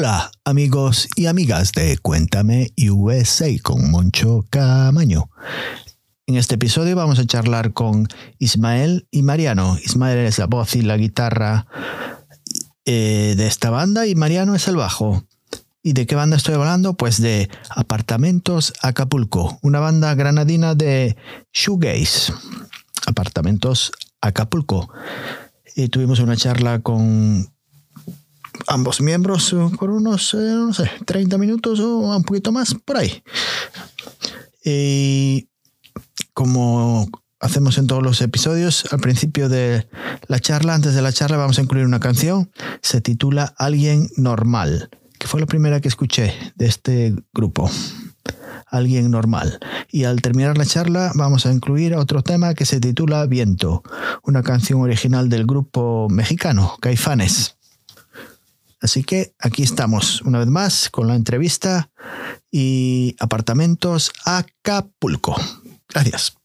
Hola amigos y amigas de Cuéntame USA con Moncho Camaño. En este episodio vamos a charlar con Ismael y Mariano. Ismael es la voz y la guitarra eh, de esta banda y Mariano es el bajo. ¿Y de qué banda estoy hablando? Pues de Apartamentos Acapulco, una banda granadina de shoegaze. Apartamentos Acapulco. Y tuvimos una charla con ambos miembros por unos, eh, no sé, 30 minutos o un poquito más, por ahí. Y como hacemos en todos los episodios, al principio de la charla, antes de la charla, vamos a incluir una canción. Se titula Alguien Normal, que fue la primera que escuché de este grupo. Alguien normal. Y al terminar la charla vamos a incluir otro tema que se titula Viento, una canción original del grupo mexicano, Caifanes. Así que aquí estamos una vez más con la entrevista y apartamentos Acapulco. Gracias.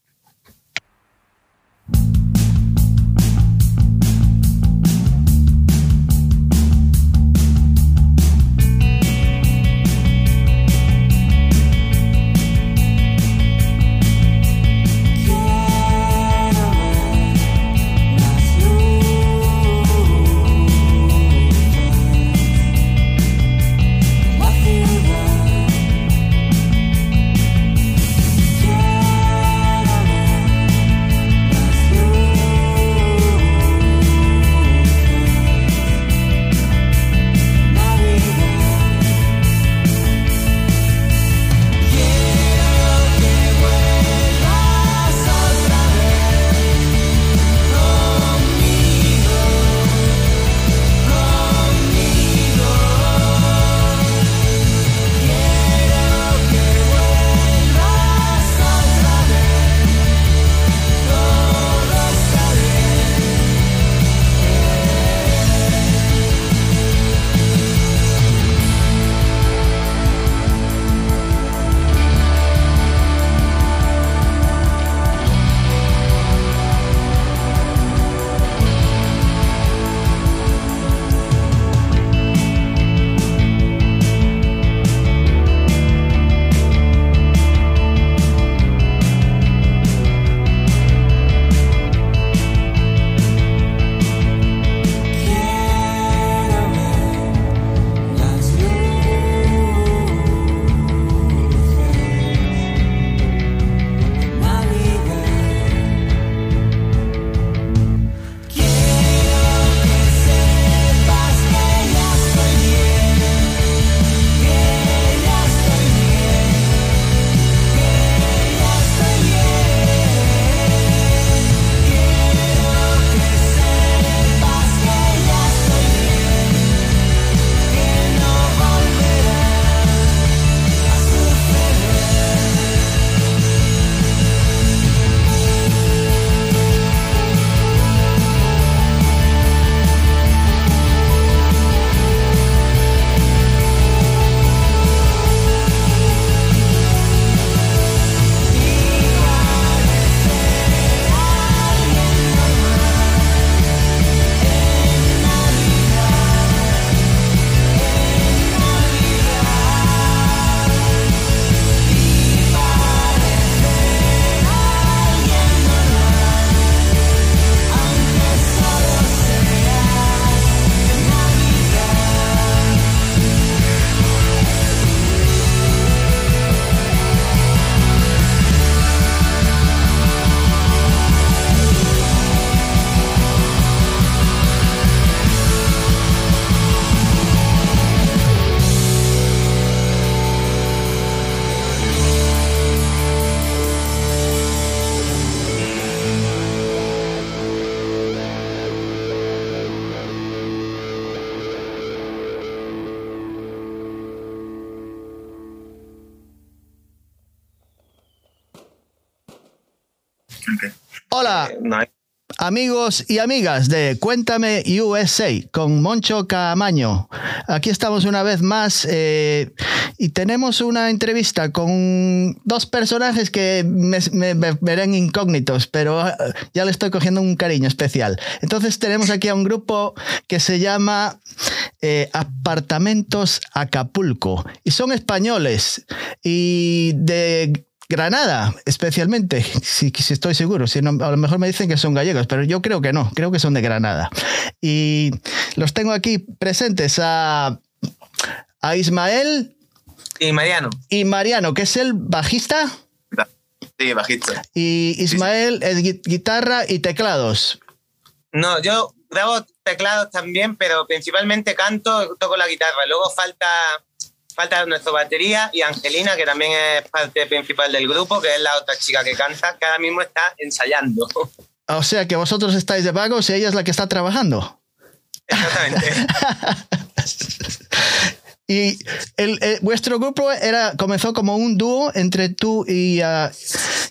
Hola. Eh, amigos y amigas de Cuéntame USA con Moncho Camaño. Aquí estamos una vez más eh, y tenemos una entrevista con dos personajes que me, verán incógnitos, pero eh, ya le estoy cogiendo un cariño especial. Entonces tenemos aquí a un grupo que se llama eh, Apartamentos Acapulco. Y son españoles. Y de Granada, especialmente, si, estoy seguro. Si a lo mejor me dicen que son gallegos, pero yo creo que no, creo que son de Granada. Y los tengo aquí presentes a, a Ismael. Y Mariano. Y Mariano, que es el bajista. Sí, bajista. Y Ismael es guitarra y teclados. No, yo grabo teclados también, pero principalmente canto, toco la guitarra. Luego falta falta nuestra batería y Angelina, que también es parte principal del grupo, que es la otra chica que canta, que ahora mismo está ensayando. O sea que vosotros estáis de vagos y ella es la que está trabajando. Exactamente. y el, vuestro grupo era, comenzó como un dúo entre tú y, uh,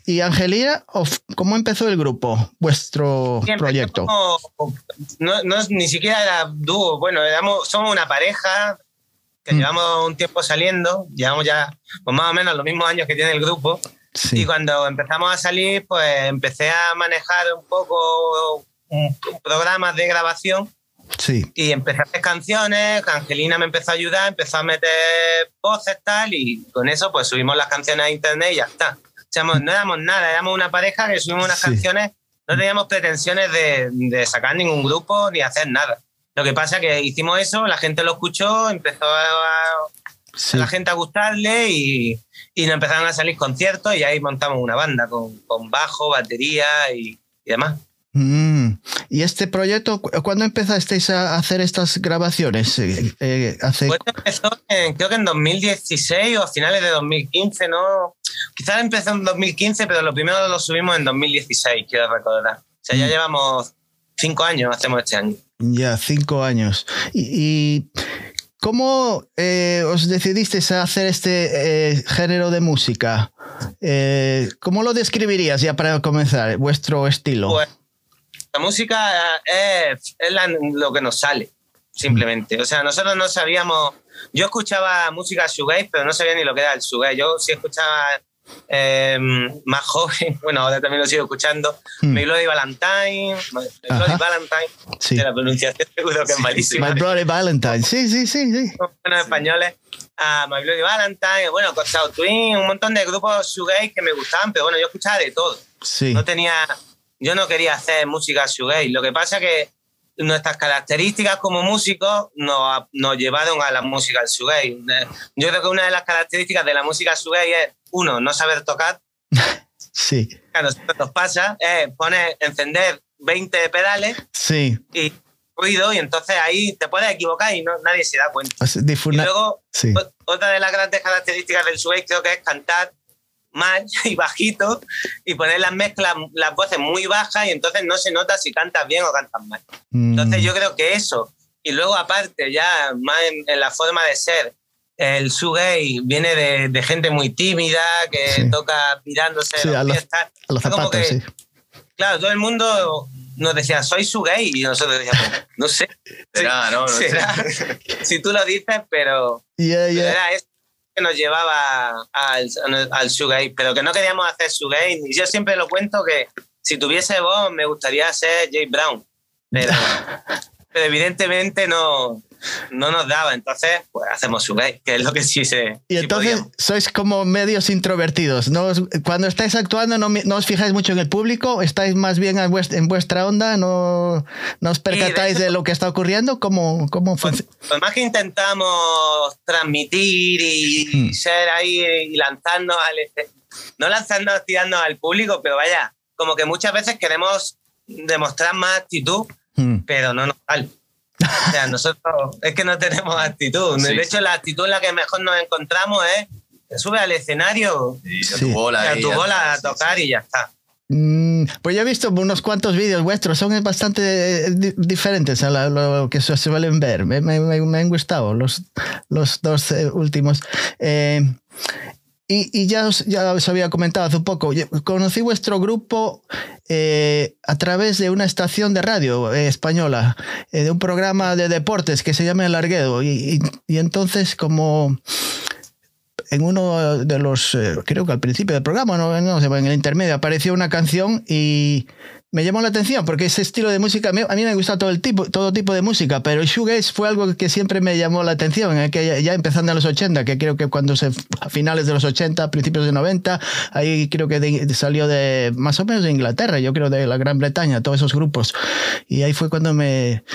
y Angelina. ¿O ¿Cómo empezó el grupo, vuestro proyecto? no, no, ni siquiera era dúo. Bueno, éramos, somos una pareja que mm. llevamos un tiempo saliendo, llevamos ya pues más o menos los mismos años que tiene el grupo. Y cuando empezamos a salir, pues empecé a manejar un poco programas de grabación. Sí. Y empecé a hacer canciones, Angelina me empezó a ayudar, empezó a meter voces tal, y con eso pues subimos las canciones a internet y ya está. O sea, no éramos nada, éramos una pareja que subimos unas canciones, no teníamos pretensiones de, de sacar ningún grupo ni hacer nada. Lo que pasa es que hicimos eso, la gente lo escuchó, empezó a, la gente a gustarle y, y, nos empezaron a salir conciertos y ahí montamos una banda con, con bajo, batería y, demás. Mm. ¿Y este proyecto, cuándo empezasteis a hacer estas grabaciones? Eh, eh, hace... Pues empezó creo que en 2016 o a finales de 2015, ¿no? Quizás empezó en 2015, pero lo primero lo subimos en 2016, quiero recordar. O sea, ya mm. llevamos cinco años, hacemos este año. Ya, cinco años. ¿Y, cómo eh, os decidisteis a hacer este eh, género de música? Eh, ¿Cómo lo describirías ya para comenzar, vuestro estilo? Pues, la música es, lo que nos sale, simplemente. O sea, nosotros no sabíamos... Yo escuchaba música shoegaze, pero no sabía ni lo que era el shoegaze. Yo sí escuchaba eh, más joven, bueno, ahora también lo sigo escuchando, hmm. My Bloody Valentine, My Bloody Valentine, sí. de la pronunciación seguro que es malísima. My Bloody Valentine, sí, sí, sí. sí. Buenos españoles, uh, My Bloody Valentine, bueno, Costado Twin, un montón de grupos shoegaze que me gustaban, pero bueno, yo escuchaba de todo. Sí. No tenía, yo no quería hacer música shoegaze, lo que pasa que nuestras características como músicos nos, nos llevaron a la música al shoegaze. Yo creo que una de las características de la música shoegaze es uno, no saber tocar. sí. A nosotros nos pasa, es poner, encender 20 pedales sí. y ruido y entonces ahí te puedes equivocar y no, nadie se da cuenta. y luego, otra de las grandes características del sway creo que es cantar mal y bajito y poner las mezclas, las voces muy bajas y entonces no se nota si cantas bien o cantas mal. Entonces mm. yo creo que eso, y luego aparte ya más en la forma de ser, el shoegaze viene de, de, gente muy tímida que toca mirándose sí, a, los, zapatos, sí. Claro, todo el mundo nos decía, soy shoegaze, y nosotros decíamos, no sé. ¿Será, no? no si tú lo dices, pero, era eso que nos llevaba al, al shoegaze, pero que no queríamos hacer shoegaze. Y yo siempre lo cuento que si tuviese voz me gustaría ser Jay Brown, pero, pero evidentemente no, no nos daba, entonces pues hacemos su que es lo que sí se... Y entonces sois como medios introvertidos, ¿no? Cuando estáis actuando no, no, os fijáis mucho en el público, estáis más bien en vuestra, onda, no, no os percatáis de, lo que está ocurriendo, ¿cómo, cómo pues, funciona? Pues, más que intentamos transmitir y hmm. ser ahí y lanzando al... No lanzando, tirando al público, pero vaya, como que muchas veces queremos demostrar más actitud, hmm. pero no nos vale. O sea, nosotros es que no tenemos actitud. de hecho, la actitud en la que mejor nos encontramos es te subes al escenario y a tu bola, a, tu bola a tocar y ya está. Mm, pues ya he visto unos cuantos vídeos vuestros, son bastante eh, diferentes a lo que se suelen ver. Me, me, me, han gustado los, los dos eh, últimos. Eh, y, ya, os, ya os había comentado hace un poco, conocí vuestro grupo eh, a través de una estación de radio eh, española, eh, de un programa de deportes que se llama El Arguedo. Y, entonces, como en uno de los, creo que al principio del programa, no, no en el intermedio, apareció una canción y me llamó la atención porque ese estilo de música, a mí, me gusta todo, el tipo, todo tipo de música, pero el shoegaze fue algo que siempre me llamó la atención, que ya empezando en los 80, que creo que cuando se, a finales de los 80, principios de 90, ahí creo que salió de más o menos de Inglaterra, yo creo de la Gran Bretaña, todos esos grupos. Y ahí fue cuando me,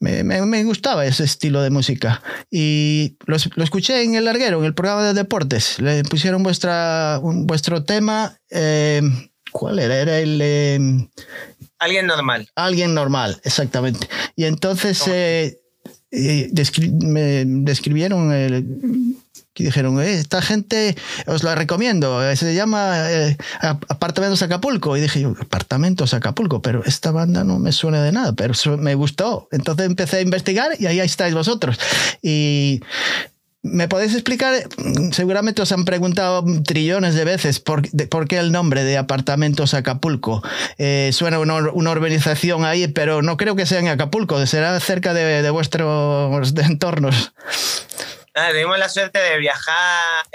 me, me, gustaba ese estilo de música. Y lo, lo, escuché en El Larguero, en el programa de deportes. Le pusieron vuestra, vuestro tema. Eh, ¿Cuál era? Era el... Em, alguien normal. Alguien normal, exactamente. Y entonces eh, eh, me describieron el, que dijeron, eh, esta gente os la recomiendo, se llama Apartamentos Acapulco. Y dije, Apartamentos Acapulco, pero esta banda no me suena de nada, pero me gustó. Entonces empecé a investigar y ahí estáis vosotros. Y ¿Me podéis explicar? Seguramente os han preguntado trillones de veces por, qué el nombre de Apartamentos Acapulco. Eh, suena una, una, urbanización ahí, pero no creo que sea en Acapulco, será cerca de, vuestros entornos. Nada, tuvimos la suerte de viajar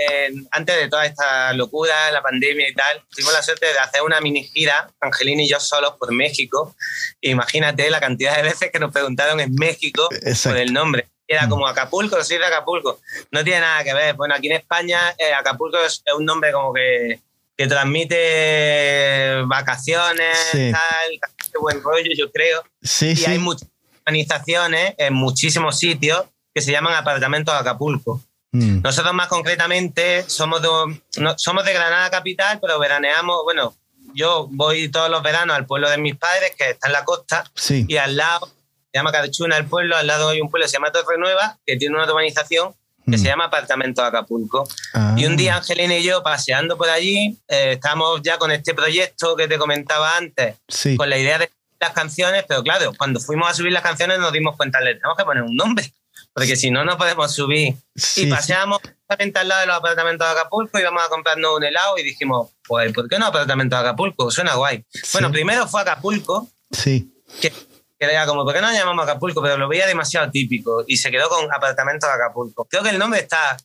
antes de toda esta locura, la pandemia y tal. Tuvimos la suerte de hacer una mini gira, Angelina y yo solos, por México. Imagínate la cantidad de veces que nos preguntaron en México por el nombre era mm. como Acapulco, soy de Acapulco. No tiene nada que ver. Bueno, aquí en España eh, Acapulco es, un nombre como que, que transmite vacaciones, tal, buen rollo, yo creo. Sí, y hay muchas organizaciones en muchísimos sitios que se llaman apartamentos de Acapulco. Mm. Nosotros más concretamente somos de, somos de Granada Capital, pero veraneamos, bueno, yo voy todos los veranos al pueblo de mis padres, que está en la costa, y al lado se llama Carchuna el pueblo, al lado hay un pueblo que se llama Torre Nueva, que tiene una urbanización que se mm. llama Apartamento Acapulco. Ah. Y un día Angelina y yo paseando por allí, eh, estamos ya con este proyecto que te comentaba antes, con la idea de las canciones, pero claro, cuando fuimos a subir las canciones nos dimos cuenta, le tenemos que poner un nombre, porque si no, no podemos subir. y paseamos al lado de los apartamentos de Acapulco y íbamos a comprarnos un helado y dijimos, pues, ¿por qué no apartamento de Acapulco? Suena guay. Bueno, primero fue Acapulco. Sí. Que que era como, ¿por qué no llamamos Acapulco? Pero lo veía demasiado típico y se quedó con apartamento de Acapulco. Creo que el nombre está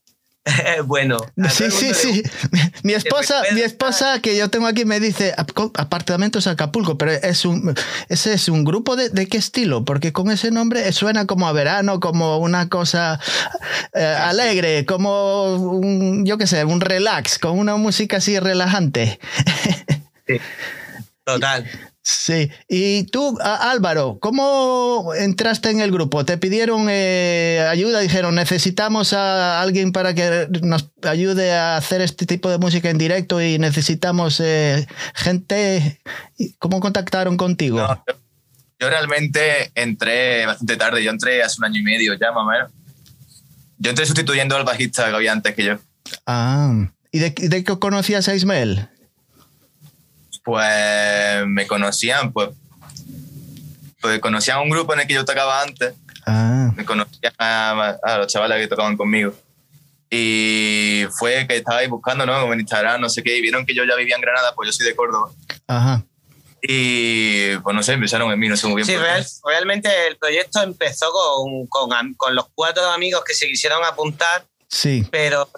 bueno. Sí, sí, sí. Mi esposa, mi esposa que yo tengo aquí me dice apartamentos Acapulco, pero es un, ese es un grupo de, de qué estilo, porque con ese nombre suena como a verano, como una cosa eh, alegre, como un, yo qué sé, un relax, con una música así relajante. Sí, total. Sí, y tú, Álvaro, ¿cómo entraste en el grupo? ¿Te pidieron eh, ayuda? Dijeron, necesitamos a alguien para que nos ayude a hacer este tipo de música en directo y necesitamos eh, gente. ¿Cómo contactaron contigo? yo, realmente entré bastante tarde, yo entré hace un año y medio ya, más o menos. Yo entré sustituyendo al bajista que había antes que yo. Ah, ¿y de, de qué conocías a Ismael? Pues me conocían, pues, pues conocían un grupo en el que yo tocaba antes. Ah. Me conocían a, los chavales que tocaban conmigo. Y fue que estaba ahí buscando, ¿no? Como en Instagram, no sé qué, y vieron que yo ya vivía en Granada, pues yo soy de Córdoba. Ajá. Y pues no sé, empezaron en mí, no sé muy bien. Sí, realmente el proyecto empezó con, con, con, los cuatro amigos que se quisieron apuntar. Sí. Pero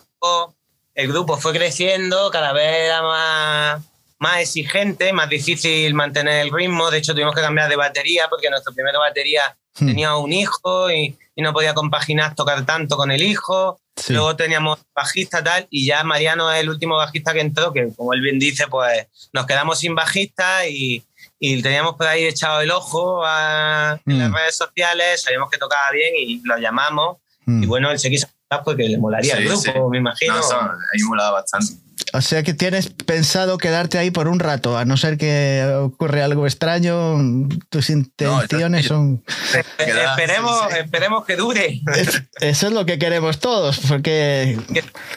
el grupo fue creciendo, cada vez era más más exigente, más difícil mantener el ritmo. De hecho, tuvimos que cambiar de batería porque nuestra primera batería hmm. tenía un hijo y, no podía compaginar tocar tanto con el hijo. Luego teníamos bajista tal y ya Mariano es el último bajista que entró, que como él bien dice, pues nos quedamos sin bajista y, y teníamos por ahí echado el ojo a, en las hmm. redes sociales, sabíamos que tocaba bien y lo llamamos. Hmm. Y bueno, él se quiso porque le molaría el grupo, me imagino. No, a mí molaba bastante. O sea que tienes pensado quedarte ahí por un rato, a no ser que ocurra algo extraño, tus intenciones son... esperemos, esperemos que dure. Eso es lo que queremos todos, porque...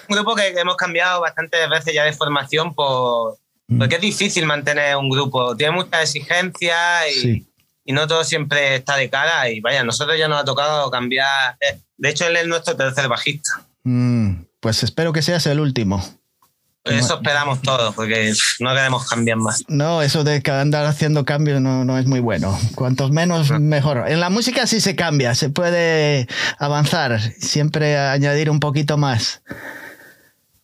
Un grupo que hemos cambiado bastantes veces ya de formación por, mm. porque es difícil mantener un grupo, tiene muchas exigencias y, y no todo siempre está de cara y vaya, nosotros ya nos ha tocado cambiar, eh, de hecho él es nuestro tercer bajista. Mm, pues espero que seas el último. Eso esperamos todos, porque no queremos cambiar más. No, eso de andar haciendo cambios no, no es muy bueno. Cuantos menos, mejor. En la música sí se cambia, se puede avanzar, siempre añadir un poquito más.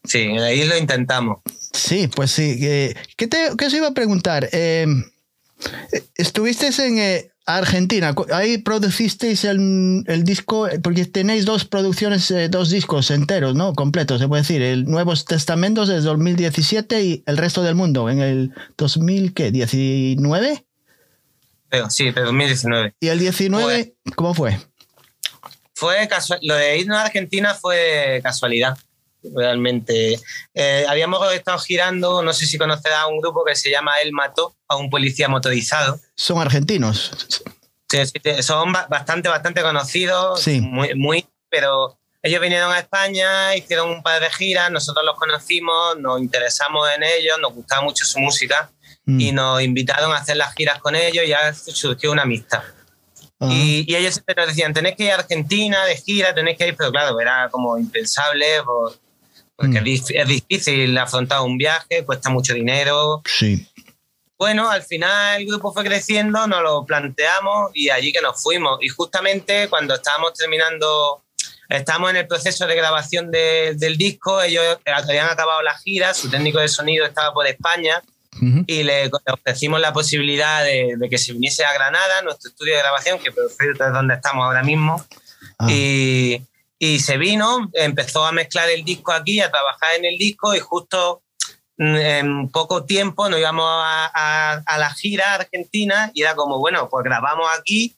Sí, ahí lo intentamos. Sí, pues sí. ¿Qué, te, qué os iba a preguntar? Eh, Estuvisteis en eh, Argentina, ahí producisteis el, el, disco, porque tenéis dos producciones, eh, dos discos enteros, ¿no? Completos, se puede decir. El Nuevos Testamentos de 2017 y El Resto del Mundo en el 2019. Sí, de 2019. ¿Y el 19 cómo fue? Fue lo de irnos a Argentina fue casualidad realmente. Eh, habíamos estado girando, no sé si conocerás a un grupo que se llama El Mató, a un policía motorizado. ¿Son argentinos? Sí, son bastante, bastante conocidos, sí. muy, muy, pero ellos vinieron a España, hicieron un par de giras, nosotros los conocimos, nos interesamos en ellos, nos gustaba mucho su música mm. y nos invitaron a hacer las giras con ellos y ya surgió una amistad. Ah. Y, ellos siempre nos decían, tenéis que ir a Argentina de gira, tenéis que ir, pero claro, era como impensable por, porque mm. es difícil afrontar un viaje, cuesta mucho dinero. Sí. Bueno, al final el grupo fue creciendo, nos lo planteamos y allí que nos fuimos. Y justamente cuando estábamos terminando, estábamos en el proceso de grabación del disco, ellos habían acabado la gira, su técnico de sonido estaba por España y le ofrecimos la posibilidad de, que se viniese a Granada, nuestro estudio de grabación, que por cierto es donde estamos ahora mismo. Ah. Y, y se vino, empezó a mezclar el disco aquí, a trabajar en el disco y justo mm, en poco tiempo nos íbamos a, la gira argentina y era como, bueno, pues grabamos aquí,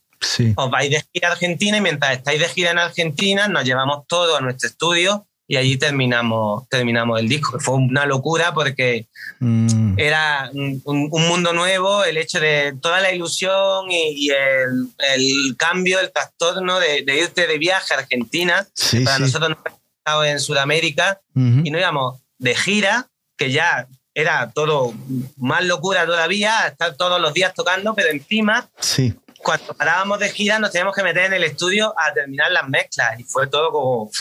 os vais de gira a Argentina y mientras estáis de gira en Argentina nos llevamos todo a nuestro estudio y allí terminamos, terminamos el disco. Fue una locura porque mm. era un, mundo nuevo, el hecho de toda la ilusión y, el, el, cambio, el trastorno de, irte de viaje a Argentina. Para nosotros no hemos estado en Sudamérica y no íbamos de gira, que ya era todo más locura todavía, estar todos los días tocando, pero encima, cuando parábamos de gira nos teníamos que meter en el estudio a terminar las mezclas y fue todo como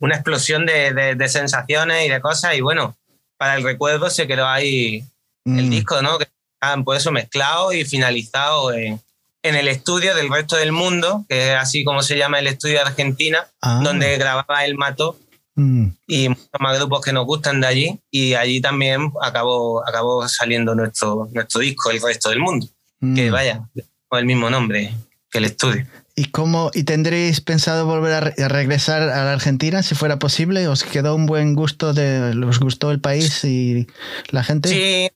una explosión de, de, sensaciones y de cosas. Y bueno, para el recuerdo se quedó ahí el mm. disco, ¿no? Que estaban por eso mezclado y finalizado en, en, el estudio del resto del mundo, que es así como se llama el estudio de Argentina, ah. donde grababa El Mato. Mm. Y muchos más grupos que nos gustan de allí. Y allí también acabó, acabó saliendo nuestro, nuestro disco, El Resto del Mundo. Que mm. vaya, con el mismo nombre que el estudio. ¿Y cómo y tendréis pensado volver a, regresar a la Argentina si fuera posible? ¿Os quedó un buen gusto de os gustó el país y la gente? Sí.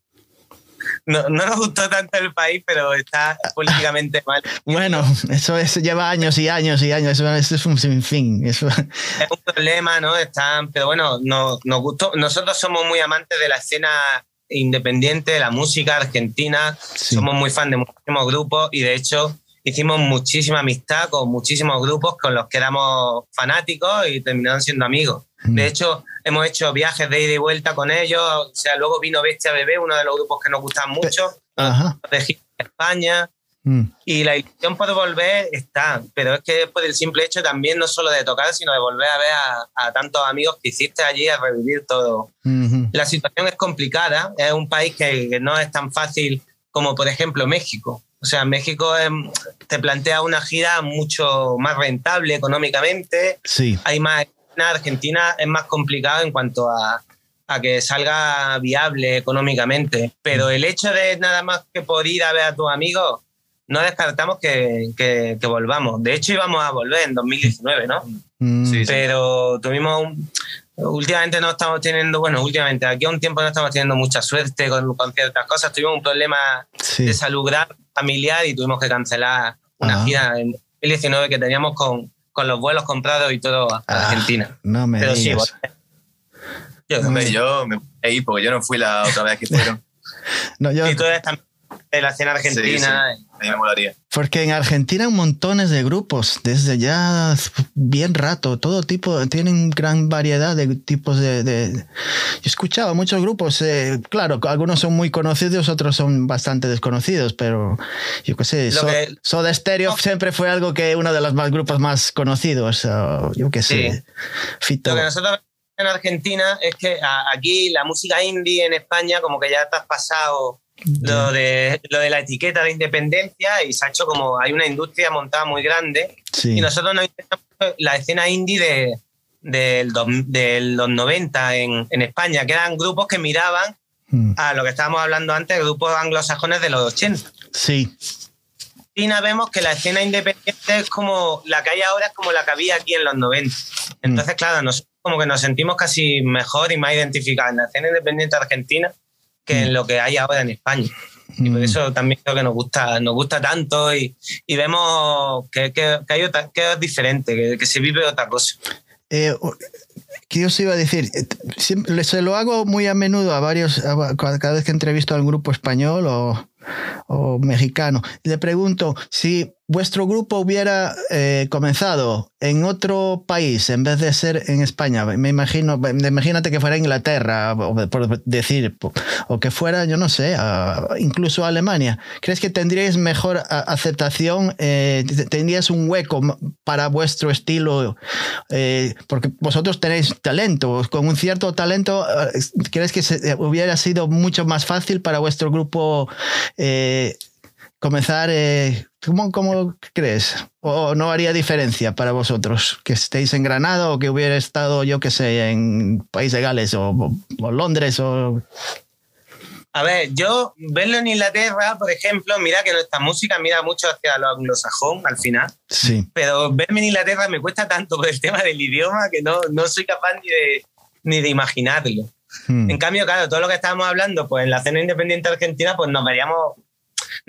No, no nos gustó tanto el país, pero está políticamente mal. Bueno, eso es, lleva años y años y años. Eso es un sinfín. Eso. Es un problema, ¿no? Están, pero bueno, no, nos gustó. Nosotros somos muy amantes de la escena independiente, de la música argentina. Somos muy fan de muchísimos grupos y de hecho hicimos muchísima amistad con muchísimos grupos con los que éramos fanáticos y terminaron siendo amigos. Mm. De hecho, hemos hecho viajes de ida y vuelta con ellos. O sea, luego vino Bestia Bebé, uno de los grupos que nos gustan mucho, de España. Mm. Y la ilusión por volver está, pero es que por el simple hecho también no solo de tocar, sino de volver a ver a, tantos amigos que hiciste allí, a revivir todo. La situación es complicada, es un país que no es tan fácil como por ejemplo México. O sea, México em, te plantea una gira mucho más rentable económicamente. Sí. Hay más. En Argentina es más complicado en cuanto a, a que salga viable económicamente. Pero el hecho de nada más que por ir a ver a tus amigos, no descartamos que, que, volvamos. De hecho, íbamos a volver en 2019, ¿no? Mm. Sí, Pero tuvimos un, últimamente no estamos teniendo, bueno, últimamente, aquí a un tiempo no estamos teniendo mucha suerte con, con ciertas cosas. Tuvimos un problema de salud grave familiar y tuvimos que cancelar una gira en 2019 que teníamos con, con los vuelos comprados y todo a ah, Argentina. No me Pero digas. sí, yo, yo me porque yo no fui la otra vez que fueron. no, yo... Y tú eres también de la escena argentina. Porque en Argentina hay montones de grupos, desde ya bien rato, todo tipo, tienen gran variedad de tipos de... de... Yo he escuchado muchos grupos, eh, claro, algunos son muy conocidos, otros son bastante desconocidos, pero yo qué sé, Soda Stereo siempre fue algo que uno de los más grupos más conocidos, yo qué sé. Lo que nosotros en Argentina es que aquí la música indie en España como que ya has pasado lo de, lo de la etiqueta de independencia y se ha hecho como hay una industria montada muy grande y nosotros nos la escena indie de, de, los 90 en, en, España, que eran grupos que miraban mm. a lo que estábamos hablando antes, grupos anglosajones de los 80. Sí. Argentina vemos que la escena independiente es como la que hay ahora, es como la que había aquí en los 90. Entonces, claro, nos, como que nos sentimos casi mejor y más identificados en la escena independiente argentina que en lo que hay ahora en España. Y por eso también creo que nos gusta, nos gusta tanto y, y vemos que, que, que, hay otra, que es diferente, que, que se vive otra cosa. Eh, ¿Qué os iba a decir? Eh, siempre, se lo hago muy a menudo a varios, a, cada vez que entrevisto a un grupo español o, o mexicano. Le pregunto si vuestro grupo hubiera eh, comenzado en otro país en vez de ser en España, me imagino, imagínate que fuera Inglaterra, por decir, o que fuera, yo no sé, incluso Alemania, ¿crees que tendríais mejor aceptación? Eh, ¿Tendrías un hueco para vuestro estilo? Eh, porque vosotros tenéis talento, con un cierto talento, ¿crees que hubiera sido mucho más fácil para vuestro grupo? Comenzar, eh, ¿cómo, crees? ¿O no haría diferencia para vosotros que estéis en Granada o que hubiera estado, yo que sé, en País de Gales o, Londres o... A ver, yo verlo en Inglaterra, por ejemplo, mira que nuestra música mira mucho hacia lo anglosajón al final. Sí. Pero verme en Inglaterra me cuesta tanto por el tema del idioma que no, no soy capaz ni de, ni de imaginarlo. Hmm. En cambio, claro, todo lo que estábamos hablando, pues en la cena independiente argentina, pues nos veríamos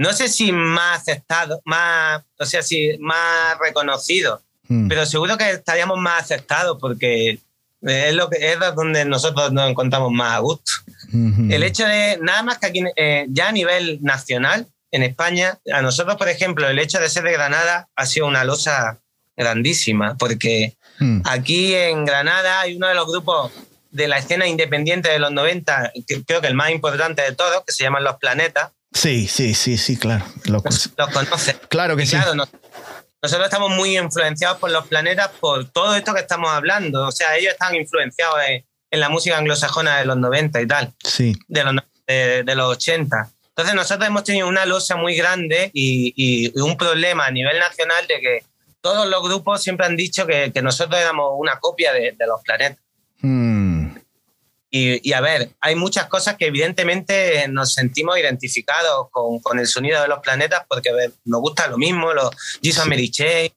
no sé si más aceptado, más, o sea, si más reconocido, hmm. pero seguro que estaríamos más aceptados porque es lo que es donde nosotros nos encontramos más a gusto. Hmm. El hecho de, nada más que aquí, eh, ya a nivel nacional, en España, a nosotros, por ejemplo, el hecho de ser de Granada ha sido una losa grandísima, porque hmm. aquí en Granada hay uno de los grupos de la escena independiente de los 90, creo que el más importante de todos, que se llaman Los Planetas, Sí, sí, sí, sí, claro. Lo, conoce. Claro que sí. nosotros estamos muy influenciados por los planetas por todo esto que estamos hablando. O sea, ellos están influenciados en, la música anglosajona de los 90 y tal. Sí. De los, de, los 80. Entonces nosotros hemos tenido una losa muy grande y, un problema a nivel nacional de que todos los grupos siempre han dicho que, nosotros éramos una copia de, los planetas. Hmm. Y, a ver, hay muchas cosas que evidentemente nos sentimos identificados con, con el sonido de los planetas porque nos gusta lo mismo, los Jesus Mary Chain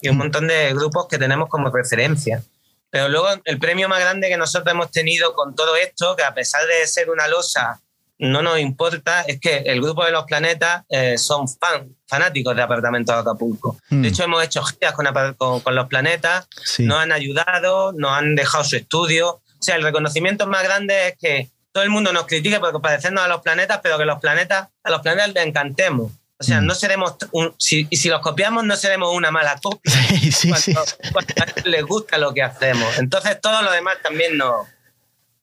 y un montón de grupos que tenemos como referencia. Pero luego el premio más grande que nosotros hemos tenido con todo esto, que a pesar de ser una losa, no nos importa, es que el grupo de los planetas eh, son fan, fanáticos de Apartamento de Acapulco. De mm. hecho, hemos hecho giras con, con, con los planetas, nos han ayudado, nos han dejado su estudio sea, el reconocimiento más grande es que todo el mundo nos critique por parecernos a los planetas, pero que los planetas, a los planetas les encantemos. O sea, mm. no seremos un, si, si los copiamos, no seremos una mala copia. Sí, sí, cuando, sí. les gusta lo que hacemos. Entonces, todo lo demás también nos,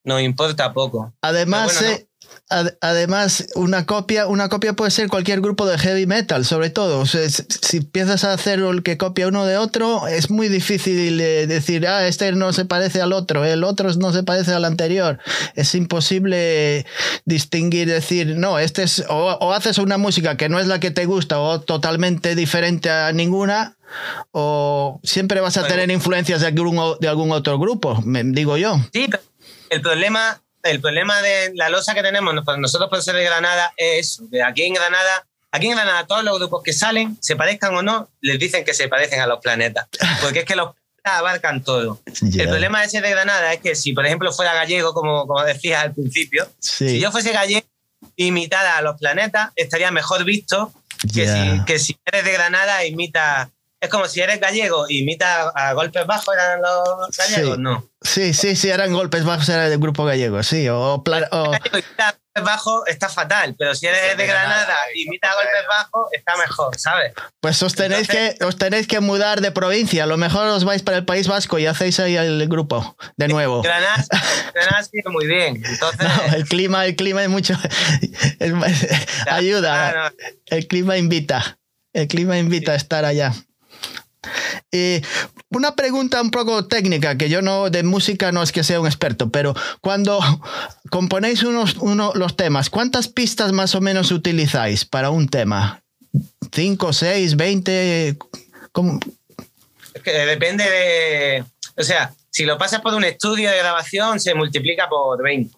nos importa poco. Además, eh, además, una copia, una copia puede ser cualquier grupo de heavy metal, sobre todo. si empiezas a hacer el que copia uno de otro, es muy difícil decir, ah, este no se parece al otro, el otro no se parece al anterior. Es imposible distinguir, decir, no, este es, o, haces una música que no es la que te gusta o totalmente diferente a ninguna, o siempre vas a tener influencias de algún, de algún otro grupo, me, digo yo. Sí, pero el problema el problema de la losa que tenemos nosotros por ser de Granada es que aquí en Granada, aquí en Granada todos los grupos que salen, se parezcan o no, les dicen que se parecen a los planetas, porque es que los planetas abarcan todo. El problema de ser de Granada es que si, por ejemplo, fuera gallego, como, como decías al principio, si yo fuese gallego imitada a los planetas, estaría mejor visto que, si, que si eres de Granada imita es como si eres gallego y imita a golpes bajos, ¿eran los gallegos? No. Sí, sí, sí, eran golpes bajos, era del grupo gallego, sí. O, plan, o... golpes bajos está fatal, pero si eres de Granada y imita golpes bajos, está mejor, ¿sabes? Pues os tenéis, que, os tenéis que mudar de provincia. A lo mejor os vais para el País Vasco y hacéis ahí el grupo de nuevo. Granada, Granada sigue muy bien. Entonces... el clima, el clima es mucho. ayuda. El clima invita. El clima invita a estar allá. Eh, una pregunta un poco técnica, que yo no de música no es que sea un experto, pero cuando componéis unos, los temas, ¿cuántas pistas más o menos utilizáis para un tema? ¿Cinco, seis, veinte? Es que depende de... O sea, si lo pasas por un estudio de grabación, se multiplica por 20.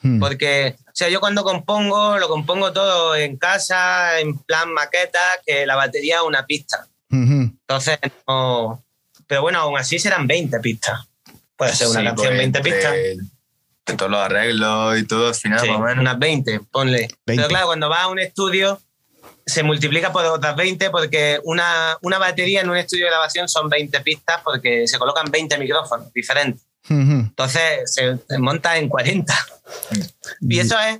Hmm. Porque, o sea, yo cuando compongo, lo compongo todo en casa, en plan maqueta, que la batería es una pista. Entonces, no. Pero bueno, aún así serán 20 pistas. Puede ser una canción 20 pues, pistas. De todos los arreglos y todo, al final, Sí, más o menos. unas 20, ponle. 20. Pero claro, cuando vas a un estudio, se multiplica por otras 20 porque una, una batería en un estudio de grabación son 20 pistas porque se colocan 20 micrófonos diferentes. Entonces se se monta en 40. Y eso es,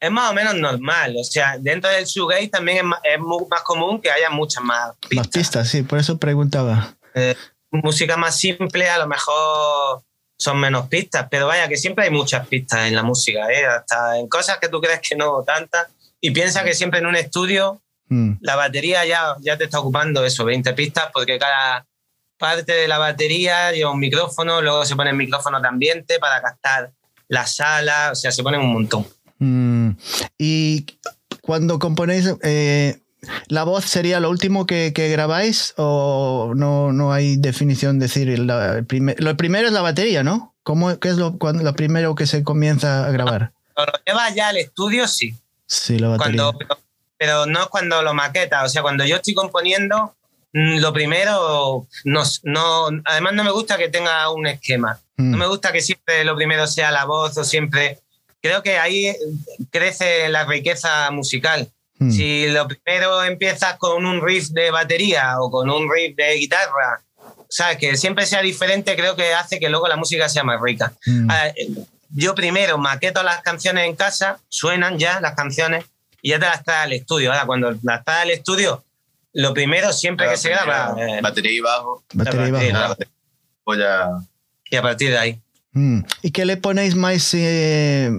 es más o menos normal. O sea, dentro del shoegaze también es más, es mu- más común que haya muchas más pistas. Más pistas, sí, por eso preguntaba. Eh, música más simple a lo mejor son menos pistas, pero vaya que siempre hay muchas pistas en la música, ¿eh? hasta en cosas que tú crees que no tantas. Y piensa que siempre en un estudio Mm. la batería ya, ya te está ocupando eso, 20 pistas, porque cada parte de la batería lleva un micrófono, luego se pone el micrófono de ambiente para captar la sala, o sea, se ponen un montón. Mm. Y cuando componéis, eh, ¿la voz sería lo último que, que grabáis o no, no hay definición? Decir, la- el primer- lo primero es la batería, ¿no? ¿Cómo, ¿Qué es lo, cuando, lo primero que se comienza a grabar? Cuando lo llevas ya al estudio, sí. Sí, la batería. Cuando, pero, pero no es cuando lo maqueta. O sea, cuando yo estoy componiendo, mm, lo primero, no, no, además no me gusta que tenga un esquema. Mm. No me gusta que siempre lo primero sea la voz o siempre... Creo que ahí eh, crece la riqueza musical. Mm. Si lo primero empiezas con un riff de batería o con un riff de guitarra, sabes que siempre sea diferente, creo que hace que luego la música sea más rica. Mm. Ah, eh, Yo primero maqueto las canciones en casa, suenan ya las canciones y ya te las traes al estudio. Ahora, cuando las traes al estudio, lo primero siempre que se graba eh, Batería y bajo. Batería y batería. bajo. Pues ya. y a partir de ahí. Mm. ¿Y qué le ponéis más eh,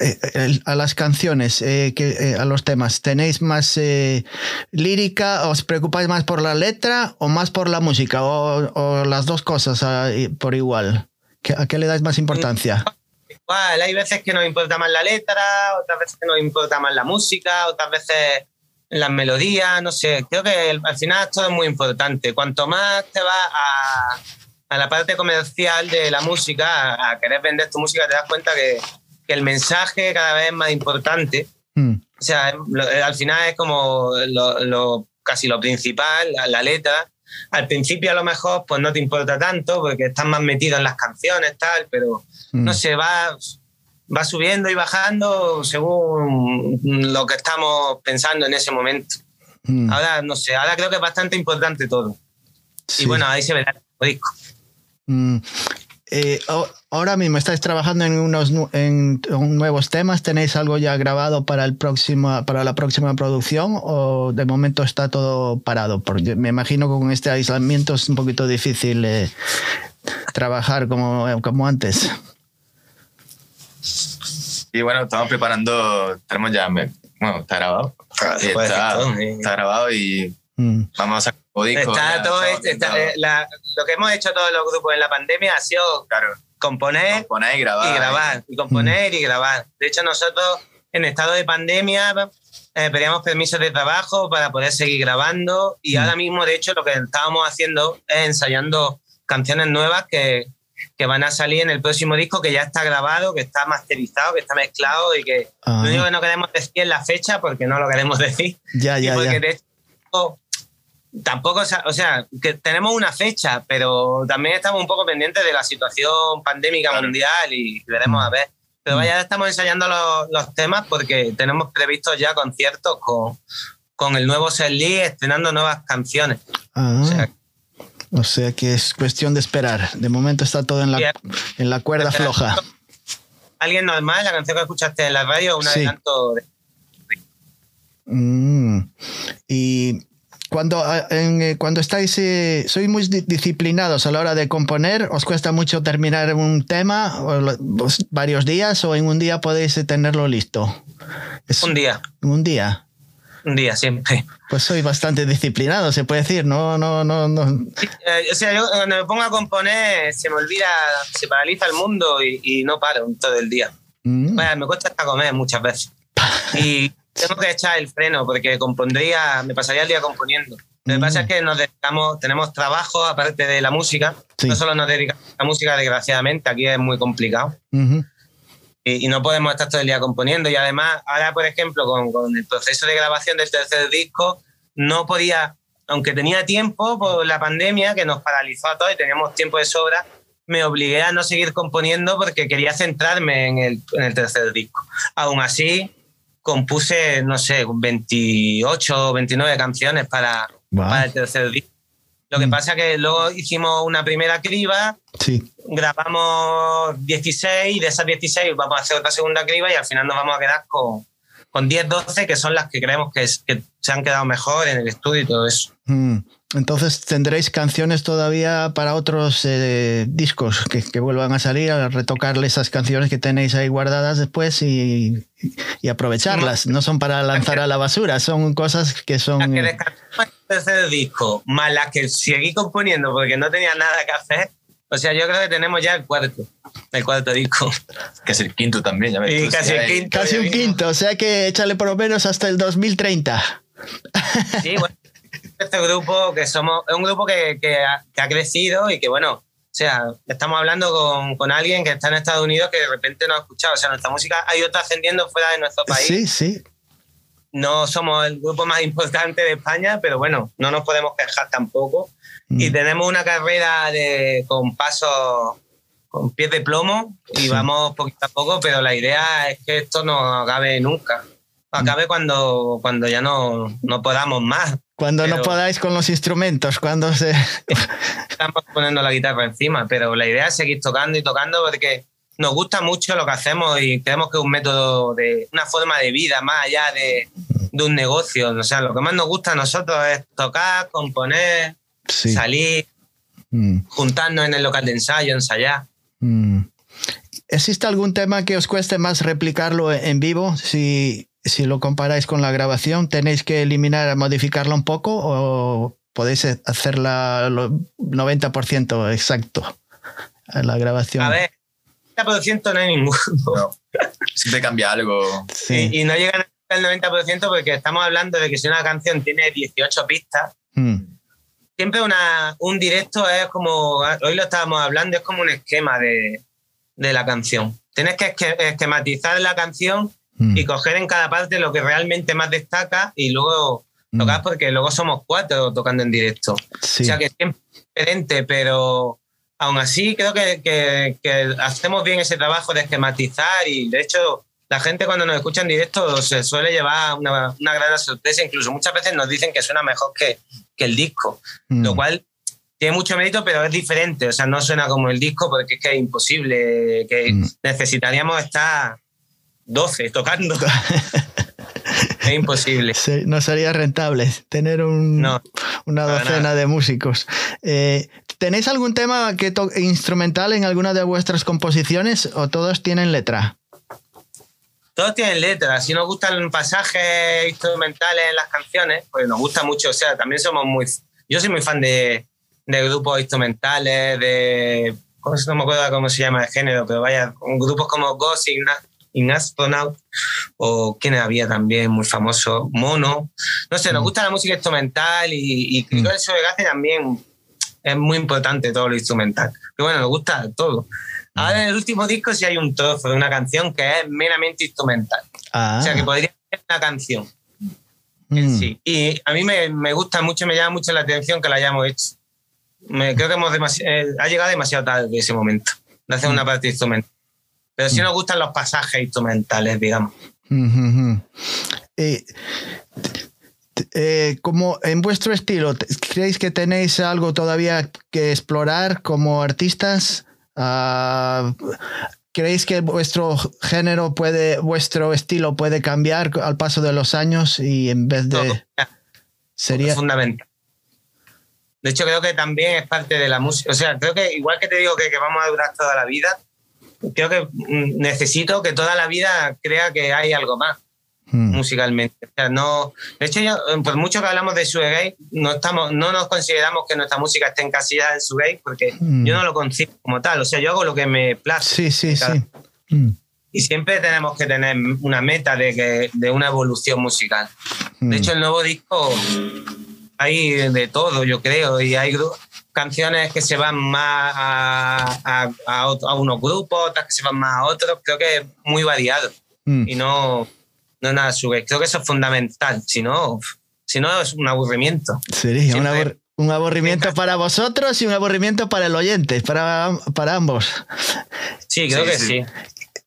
eh, a las canciones, eh, que, eh, a los temas? ¿Tenéis más eh, lírica? ¿Os preocupáis más por la letra o más por la música? ¿O, o las dos cosas ah, por igual? ¿Qué- ¿A qué le dais más importancia? Igual, hay veces que nos importa más la letra, otras veces que nos importa más la música, otras veces las melodías, no sé. Creo que al final todo es muy importante. Cuanto más te vas a, a la parte comercial de la música, a, a querer vender tu música, te das cuenta que, que el mensaje cada vez es más importante. Mm. O sea, lo- eh, al final es como lo, lo- casi lo principal, la, la letra. Al principio a lo mejor pues no te importa tanto porque estás más metido en las canciones, tal, pero Mm. no sé, va, va subiendo y bajando según lo que estamos pensando en ese momento. Mm. Ahora, no sé, ahora creo que es bastante importante todo. Sí. Y bueno, ahí se verá el disco. Mm. Eh, o- ahora mismo estáis trabajando en unos en, en nuevos temas. ¿Tenéis algo ya grabado para el próximo para la próxima producción o de momento está todo parado? Porque me imagino que con este aislamiento es un poquito difícil eh, trabajar como, como antes. Y bueno, estamos preparando. Tenemos ya. Bueno, está grabado. está, todo, sí. está grabado y Mm. vamos a sacar un disco. Está ya, todo este- está- eh, la- lo que hemos hecho todos los grupos en la pandemia ha sido Claro. componer Componer y grabar. y grabar, y componer y grabar. De hecho, nosotros en estado de pandemia eh, pedíamos permisos de trabajo para poder seguir grabando y Mm. ahora mismo, de hecho, lo que estábamos haciendo es ensayando canciones nuevas que, que van a salir en el próximo disco que ya está grabado, que está masterizado, que está mezclado y que Ah. lo único que no queremos decir es la fecha porque no lo queremos decir. Ya, Y ya, porque ya. de hecho tampoco, o sea, que tenemos una fecha, pero también estamos un poco pendientes de la situación pandémica Claro. mundial y veremos a ver. Pero vaya, ya estamos ensayando los, los temas porque tenemos previstos ya conciertos con, con el nuevo Set Lee estrenando nuevas canciones. Ah, O sea, o sea que es cuestión de esperar. De momento está todo en la, en la cuerda floja. Alguien normal, la canción que escuchaste en la radio, un Sí. adelanto de Mm. Y cuando, ah, en, eh, cuando estáis, eh, sois muy di- disciplinados a la hora de componer, ¿os cuesta mucho terminar un tema o varios días o en un día podéis eh, tenerlo listo? Es- un día, un día. un día siempre. Pues sois bastante disciplinados, se puede decir, no, no, no, no. Eh, o sea, yo cuando me pongo a componer se me olvida, se paraliza el mundo y, y no paro todo el día. Mm. Bueno, me cuesta hasta comer muchas veces. Y tengo que echar el freno porque compondría, me pasaría el día componiendo. Lo que Mm. pasa es que nos dedicamos, tenemos trabajo aparte de la música. Sí. No solo nos dedicamos a la música, desgraciadamente, aquí es muy complicado. Ujú. y, no podemos estar todo el día componiendo. Y además, ahora, por ejemplo, con, con, el proceso de grabación del tercer disco, no podía, aunque tenía tiempo por la pandemia que nos paralizó a todos y teníamos tiempo de sobra, me obligué a no seguir componiendo porque quería centrarme en el, en el tercer disco. Aún así, compuse, no sé, 28 o 29 canciones para, para el tercer disco. Lo que mm. pasa es que luego hicimos una primera criba, sí. grabamos 16 y de esas 16 vamos a hacer otra segunda criba y al final nos vamos a quedar con, con 10, 12 que son las que creemos que, que se han quedado mejor en el estudio y todo eso. Mm. Entonces tendréis canciones todavía para otros eh, discos que, vuelvan a salir, a retocarle esas canciones que tenéis ahí guardadas después y, y aprovecharlas. No son para lanzar a la basura, son cosas que son... La que tercer disco, más las que seguí componiendo porque no tenía nada que hacer. O sea, yo creo que tenemos ya el cuarto, el cuarto disco. Casi el quinto también, ya ves. casi, el quinto, casi un quinto, o sea que échale por lo menos hasta el 2030. Sí, bueno este grupo que somos, es un grupo que, que, ha, que, ha, crecido y que, bueno, o sea, estamos hablando con, con, alguien que está en Estados Unidos que de repente no ha escuchado. O sea, nuestra música ha ido trascendiendo fuera de nuestro país. Sí, sí. No somos el grupo más importante de España, pero bueno, no nos podemos quejar tampoco. Mm. Y tenemos una carrera de, con pasos, con pies de plomo y vamos poquito a poco, pero la idea es que esto no acabe nunca. Acabe mm. cuando, cuando ya no, no podamos más. Cuando no podáis con los instrumentos, cuando se... Estamos poniendo la guitarra encima, pero la idea es seguir tocando y tocando porque nos gusta mucho lo que hacemos y creemos que es un método de una forma de vida más allá de, de un negocio. O sea, lo que más nos gusta a nosotros es tocar, componer, salir, mm. juntarnos en el local de ensayo, ensayar. Mm. ¿Existe algún tema que os cueste más replicarlo en vivo? Si si lo comparáis con la grabación, ¿tenéis que eliminar, modificarla un poco o podéis hacerla 90% exacto en la grabación? A ver, 90% no hay ninguno. No. Siempre cambia algo. Sí. Y, no llegan al 90% porque estamos hablando de que si una canción tiene 18 pistas, hmm. siempre una, un directo es como, hoy lo estábamos hablando, es como un esquema de, de la canción. Tienes que esquematizar la canción y mm. coger en cada parte lo que realmente más destaca y luego mm. tocar porque luego somos cuatro tocando en directo. O sea que es diferente, pero aún así creo que, que, hacemos bien ese trabajo de esquematizar y de hecho la gente cuando nos escucha en directo se suele llevar una, una gran sorpresa, incluso muchas veces nos dicen que suena mejor que, que el disco, lo mm. cual tiene mucho mérito, pero es diferente, o sea, no suena como el disco porque es que es imposible, que necesitaríamos estar 12 tocando. es imposible. no sería rentable tener una docena de músicos. Eh, ¿Tenéis algún tema que instrumental en alguna de vuestras composiciones o todos tienen letra? Todos tienen letra. Si nos gustan pasajes instrumentales en las canciones, pues nos gusta mucho. O sea, también somos muy. Yo soy muy fan de, grupos instrumentales, de. No me acuerdo cómo se llama el género, pero vaya, grupos como Ghost, In Astronaut, o quien había también muy famoso, Mono. No sé, nos mm. gusta la música instrumental y, y creo que eso de también es muy importante todo lo instrumental. Pero bueno, nos gusta todo. Mm. Ahora en el último disco sí hay un trozo de una canción que es meramente instrumental. O sea, que ah. podría ser una canción. Mm. Sí. Y a mí me, me, gusta mucho, me llama mucho la atención que la hayamos hecho. Me, creo que hemos eh, ha llegado demasiado tarde ese momento de hacer una parte instrumental. Pero sí nos gustan los pasajes instrumentales, digamos. Eh, eh, como en vuestro estilo, ¿creéis que tenéis algo todavía que explorar como artistas? Ah, ¿Creéis que vuestro género puede, vuestro estilo puede cambiar al paso de los años y en vez de... sería fundamental. De hecho, creo que también es parte de la música. O sea, creo que igual que te digo que, que vamos a durar toda la vida, creo que necesito que toda la vida crea que hay algo más hmm. musicalmente. no, de hecho, por mucho que hablamos de gay no, estamos, no nos consideramos que nuestra música esté encasillada en gay porque hmm. yo no lo concibo como tal. O sea, yo hago lo que me place. Sí, sí, sí. Hmm. Y siempre tenemos que tener una meta de, que, de una evolución musical. De hecho, el nuevo disco hay de todo, yo creo, y hay canciones que se van más a, a, a, unos grupos, otras que se van más a otros. Creo que es muy variado mm. y no, no nada sube. Creo que eso es fundamental. Si no, si no es un aburrimiento. Sería un aburrimiento para vosotros y un aburrimiento para el oyente, para, para ambos. Sí, creo que sí.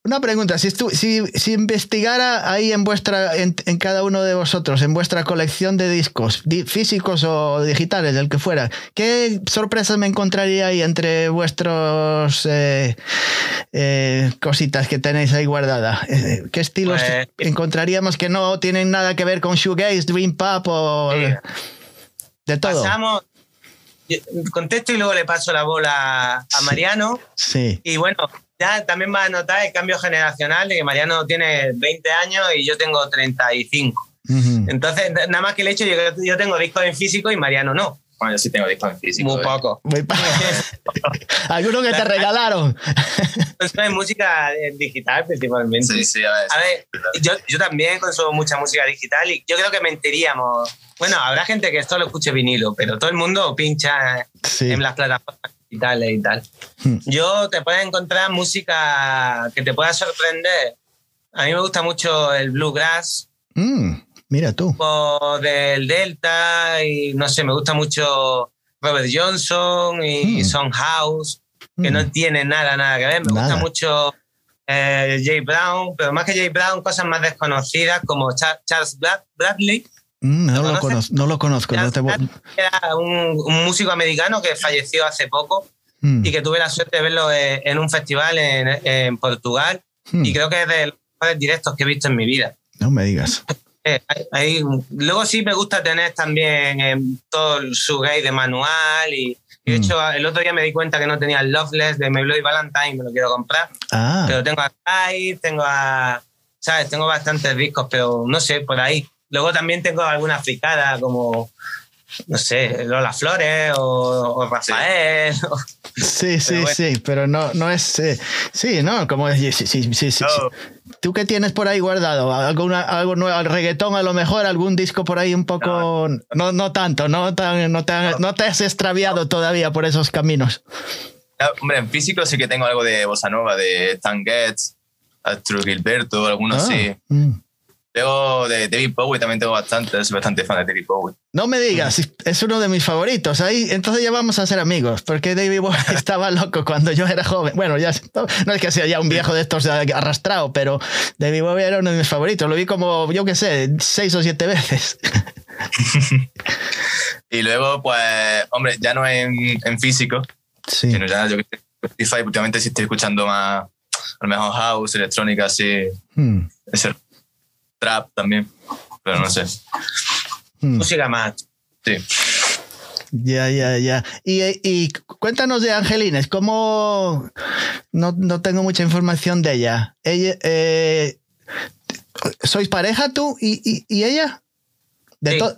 Una pregunta, si, si, investigara ahí en vuestra, en, cada uno de vosotros, en vuestra colección de discos, físicos o digitales, del que fuera, ¿qué sorpresas me encontraría ahí entre vuestros eh, eh, cositas que tenéis ahí guardadas? Eh, ¿Qué estilos pues, encontraríamos que no tienen nada que ver con shoegaze, dream pop o de todo? Pasamos, contesto y luego le paso la bola a Mariano. Sí. Y bueno, ya también va a notar el cambio generacional de que Mariano tiene 20 años y yo tengo 35. Entonces, nada más que el hecho, yo, yo tengo discos en físico y Mariano no. Bueno, yo sí tengo discos en físico. Muy eh. poco. Muy poco. Algunos que te regalaron. es música digital principalmente. Sí, sí, a ver. A ver, yo, yo, también consumo mucha música digital y yo creo que mentiríamos. Bueno, habrá gente que esto lo escuche vinilo, pero todo el mundo pincha en las plataformas y tal y tal. Hmm. Yo te puedo encontrar música que te pueda sorprender. A mí me gusta mucho el bluegrass. Mm, mira tú. O del Delta y no sé, me gusta mucho Robert Johnson y mm. Son House, que no hmm. tiene nada, nada que ver. Me gusta mucho eh, Jay Brown, pero más que Jay Brown, cosas más desconocidas como Charles Bradley. Mm, no, lo conozco, no lo conozco. Era un, músico americano que falleció hace poco mm. y que tuve la suerte de verlo en, un festival en, Portugal mm. y creo que es de los mejores directos que he visto en mi vida. No me digas. Eh, luego sí me gusta tener también eh, todo su gay de manual y, de hecho el otro día me di cuenta que no tenía el Loveless de My Bloody Valentine, me lo quiero comprar. Ah. Pero tengo a Kai, tengo a... ¿Sabes? Tengo bastantes discos, pero no sé, por ahí. Luego también tengo alguna fricada como, no sé, Lola Flores o, Rafael. Sí, sí, sí, pero no, no es. Eh, sí, ¿no? Como sí, sí, sí, sí, ¿Tú qué tienes por ahí guardado? ¿Alguna, ¿Algo nuevo? ¿Reggaetón a lo mejor? ¿Algún disco por ahí un poco.? No, no, tanto, no, no, te, no te has extraviado todavía por esos caminos. hombre, en físico sí que tengo algo de bossa nova, de Stan Getz, Astro Gilberto, algunos ah, sí. Mm. Luego de David Bowie también tengo bastante, soy bastante fan de David Bowie. No me digas, es uno de mis favoritos. Ahí, entonces ya vamos a ser amigos, porque David Bowie estaba loco cuando yo era joven. Bueno, ya no es que sea ya un viejo de estos arrastrado, pero David Bowie era uno de mis favoritos. Lo vi como, yo qué sé, seis o siete veces. y luego, pues, hombre, ya no en, en físico, sí. sino ya yo que Spotify, últimamente sí estoy escuchando más, a lo mejor house, electrónica, así. Hmm trap también, pero no sé. Hmm. Música más. Sí. Ya, ya, ya. Y, y cuéntanos de Angelines, ¿cómo...? No, no, tengo mucha información de ella. ella eh, ¿Sois pareja tú y, y, ella?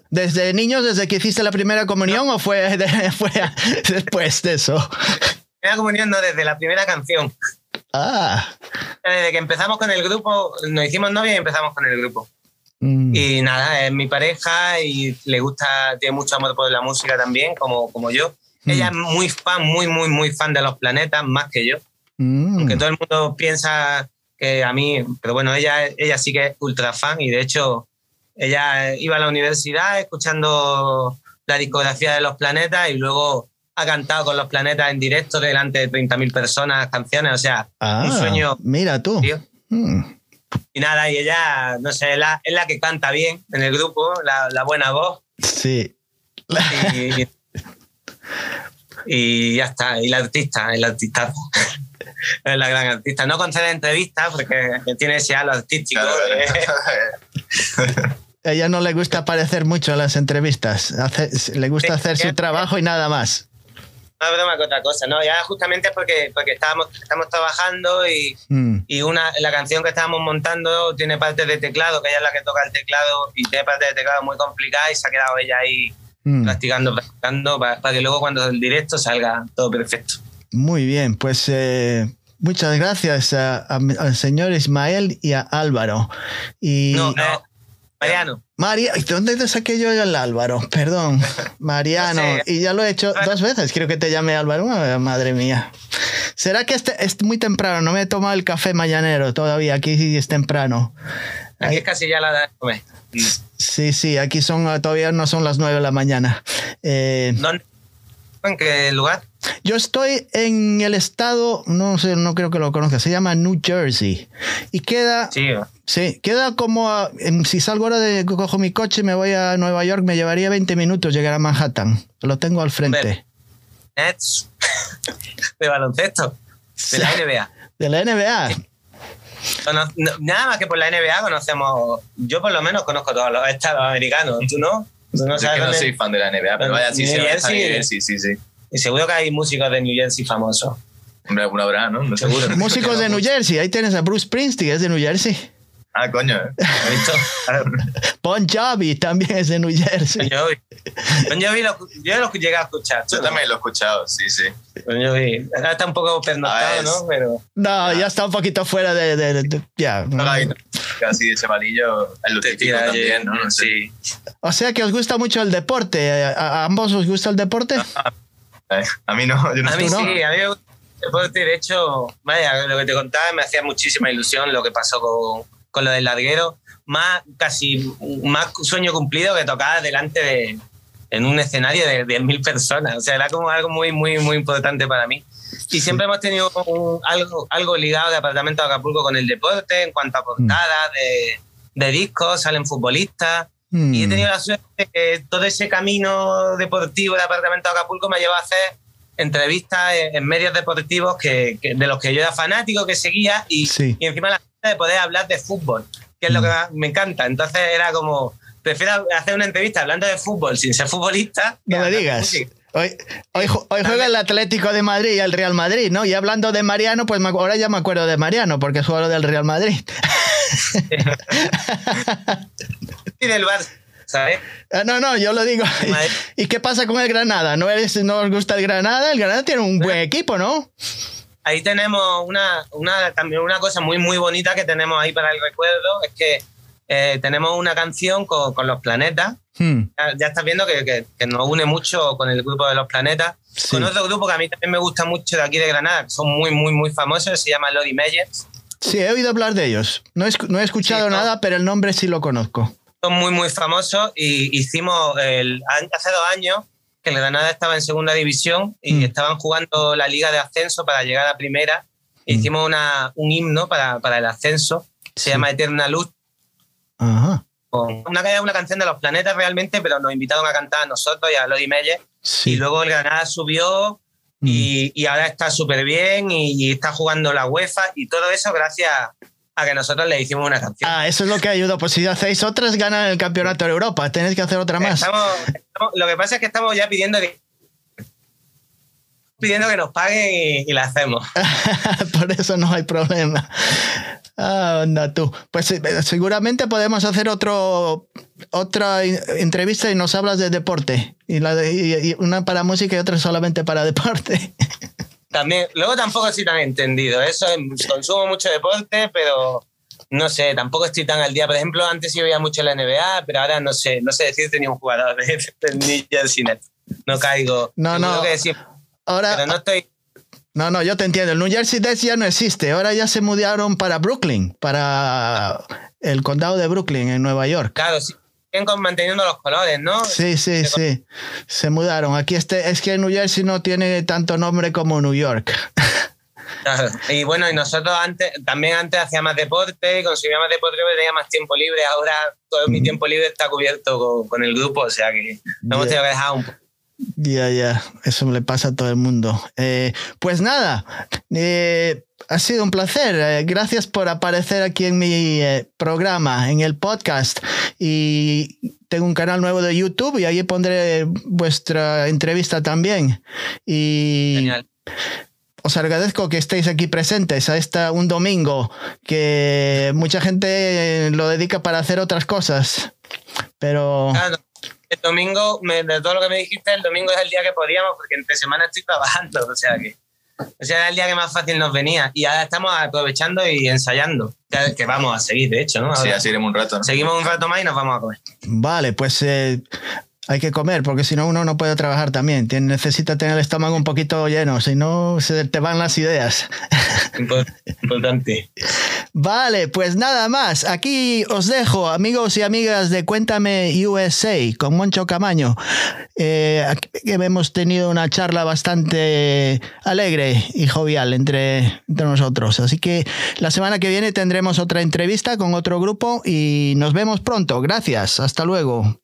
¿Desde niños, desde que hiciste la primera comunión o fue, fue después de eso? Primera comunión no, desde la primera canción. Ah. Desde que empezamos con el grupo, nos hicimos novios y empezamos con el grupo. Mm. Y nada, es mi pareja y le gusta, tiene mucho amor por la música también, como, como yo. Mm. Ella es muy fan, muy, muy, muy fan de los planetas, más que yo. Mm. Aunque todo el mundo piensa que a mí, pero bueno, ella, ella sí que es ultra fan y de hecho ella iba a la universidad escuchando la discografía de los planetas y luego ha cantado con los planetas en directo delante de 30.000 personas canciones, o sea, un ah, sueño. Mira tú. Hmm. Y nada, y ella, no sé, es la, es la que canta bien en el grupo, la, buena voz. Sí. Y, ya está, y la artista, el artista. es la gran artista. No concede entrevistas porque tiene ese halo artístico. A ella no le gusta aparecer mucho en las entrevistas. le gusta hacer su trabajo y nada más más broma que otra cosa, ¿no? Ya justamente porque, porque estábamos, estamos trabajando y, mm. y una, la canción que estábamos montando tiene parte de teclado, que ella es la que toca el teclado, y tiene parte de teclado muy complicada y se ha quedado ella ahí mm. practicando, practicando, para, que luego cuando el directo salga todo perfecto. Muy bien, pues eh, muchas gracias al señor Ismael y a Álvaro. Y... No, no. Mariano. María, ¿dónde te saqué yo el Álvaro? Perdón, Mariano. No sé. Y ya lo he hecho dos veces. Creo que te llamé Álvaro. Madre mía. ¿Será que este, es muy temprano? No me he tomado el café mañanero todavía. Aquí sí es temprano. Aquí es casi ya la de comer. Sí, sí, aquí son todavía no son las nueve de la mañana. Eh, ¿Dónde? ¿En qué lugar? yo estoy en el estado, no sé, no creo que lo conozcas, se llama New Jersey. Y queda, Sí. sí, queda como, a- si salgo ahora de, cojo mi coche y me voy a Nueva York, me llevaría 20 minutos llegar a Manhattan. Lo tengo al frente. Nets. De baloncesto. De la NBA. De la NBA. Nada más que por la NBA conocemos. Yo, por lo menos, conozco todos los estados americanos. ¿Tú no? ¿Tú no Yo es que no soy fan de la NBA, pero vaya, sí, sí, New Jersey. sí, sí, sí. Y seguro que hay músicos de New Jersey famosos. Hombre, alguna habrá, ¿no? No. Seguro. Músicos de New Jersey. Ahí tienes a Bruce Springsteen, es de New Jersey. Ah, coño. ¿Has visto? Bon Jovi también es de New Jersey. Bon Jovi. Bon Jovi lo- yo lo llegué a escuchar. Yo también lo he escuchado, sí, sí. Bon Jovi. Ahora está un poco pernoctado, Ah, ¿no? Pero No, ya está un poquito fuera de... de- de- ya. Casi ese malillo, el te tira también, ¿no? No sé. Sí. O sea que os gusta mucho el deporte. ¿A, a ambos os gusta el deporte? Eh, A mí no, yo no A mí ¿Tú no? sí, a mí me gusta el deporte. De hecho, vaya, lo que te contaba me hacía muchísima ilusión lo que pasó con, con lo del larguero. Más, casi más sueño cumplido que tocar delante de en un escenario de 10.000 personas. O sea, era como algo muy, muy, muy importante para mí. Y siempre hemos tenido un- algo, algo ligado de Apartamento de Acapulco con el deporte, en cuanto a portadas de, de discos, salen futbolistas. Mm. Y he tenido la suerte que todo ese camino deportivo de Apartamento de Acapulco me llevado a hacer entrevistas en, en medios deportivos que, que- de los que yo era fanático, que seguía, y, Sí. y encima la de poder hablar de fútbol, que es lo que Mm. me encanta. Entonces era como, prefiero hacer una entrevista hablando de fútbol sin ser futbolista. No me digas. Hoy, hoy, hoy juega el Atlético de Madrid y el Real Madrid, ¿no? Y hablando de Mariano, pues me ahora ya me acuerdo de Mariano, porque es jugador del Real Madrid. Y del Barça, ¿sabes? Ah, No, no, yo lo digo. ¿Y qué pasa con el Granada? ¿No, eres, ¿No os gusta el Granada? El Granada tiene un buen equipo, ¿no? Ahí tenemos una, una, también una cosa muy, muy bonita que tenemos ahí para el recuerdo, es que eh, tenemos una canción con, con los planetas. Hmm, Ya, ya estás viendo que, que- que nos une mucho con el grupo de los planetas. Sí. Con otro grupo que a mí también me gusta mucho de aquí de Granada, que son muy, muy, muy famosos, se llama Lori Meyers. Sí, he oído hablar de ellos. No he, no he escuchado Sí, no. nada, pero el nombre sí lo conozco. Son muy, muy famosos y hicimos el, hace dos años que el Granada estaba en segunda división y Mm. estaban jugando la liga de ascenso para llegar a primera. Mm. Hicimos una, un himno para, para el ascenso, se Sí. llama Eterna Luz. Ajá. Una, una canción de los planetas realmente, pero nos invitaron a cantar a nosotros y a Lori Meyer. Sí. Y luego el Granada subió y, y ahora está súper bien y, y está jugando la UEFA y todo eso gracias a que nosotros le hicimos una canción. Ah, eso es lo que ayuda. Pues si hacéis otras, ganan el campeonato de Europa. Tenéis que hacer otra más. Estamos, estamos- lo que pasa es que estamos ya pidiendo que pidiendo que nos paguen y, y la hacemos. Por eso no hay problema. Ah, anda tú. Pues eh, seguramente podemos hacer otro otra entrevista y nos hablas de deporte. Y, la de- y- y una para música y otra solamente para deporte. También, luego tampoco estoy tan entendido. Eso es- consumo mucho deporte, pero no sé, tampoco estoy tan al día. Por ejemplo, antes yo veía mucho la NBA, pero ahora no sé, no sé decirte ni un jugador Jersey Nets. No caigo. No, no. que sí, Ahora, pero no estoy. no, no, yo te entiendo. El New Jersey Nets ya no existe. Ahora ya se mudaron para Brooklyn, para el condado de Brooklyn, en Nueva York. Claro, sí. Siguen manteniendo los colores, ¿no? Sí, sí, sí. Se mudaron. Aquí este, es que New Jersey no tiene tanto nombre como New York. Claro. Y bueno, y nosotros antes, también antes hacía más deporte, consumía más deporte, pero tenía más tiempo libre. Ahora todo mi tiempo libre está cubierto con, con el grupo, o sea que no hemos tenido que dejar un poco. Ya, ya, eso le pasa a todo el mundo. Eh, pues nada, eh, ha sido un placer. Eh, gracias por aparecer aquí en mi programa, en el podcast. Y tengo un canal nuevo de YouTube y ahí pondré vuestra entrevista también. Y Genial. os agradezco que estéis aquí presentes a esta un domingo que mucha gente lo dedica para hacer otras cosas. Pero Claro, el domingo, me- de todo lo que me dijiste, el domingo es el día que podíamos, porque entre semana estoy trabajando, o sea que. O sea, era el día que más fácil nos venía. Y ahora estamos aprovechando y ensayando. Que, vamos a seguir, de hecho, ¿no? sí, así iremos un rato. Seguimos un rato más y nos vamos a comer. Vale, pues eh, hay que comer, porque si no uno no puede trabajar también. necesita tener el estómago un poquito lleno, si no se te van las ideas. Importante. Vale, pues nada más. Aquí os dejo, amigos y amigas de Cuéntame USA con Moncho Camaño. Eh, hemos tenido una charla bastante alegre y jovial entre, entre nosotros. Así que la semana que viene tendremos otra entrevista con otro grupo y nos vemos pronto. Gracias. Hasta luego.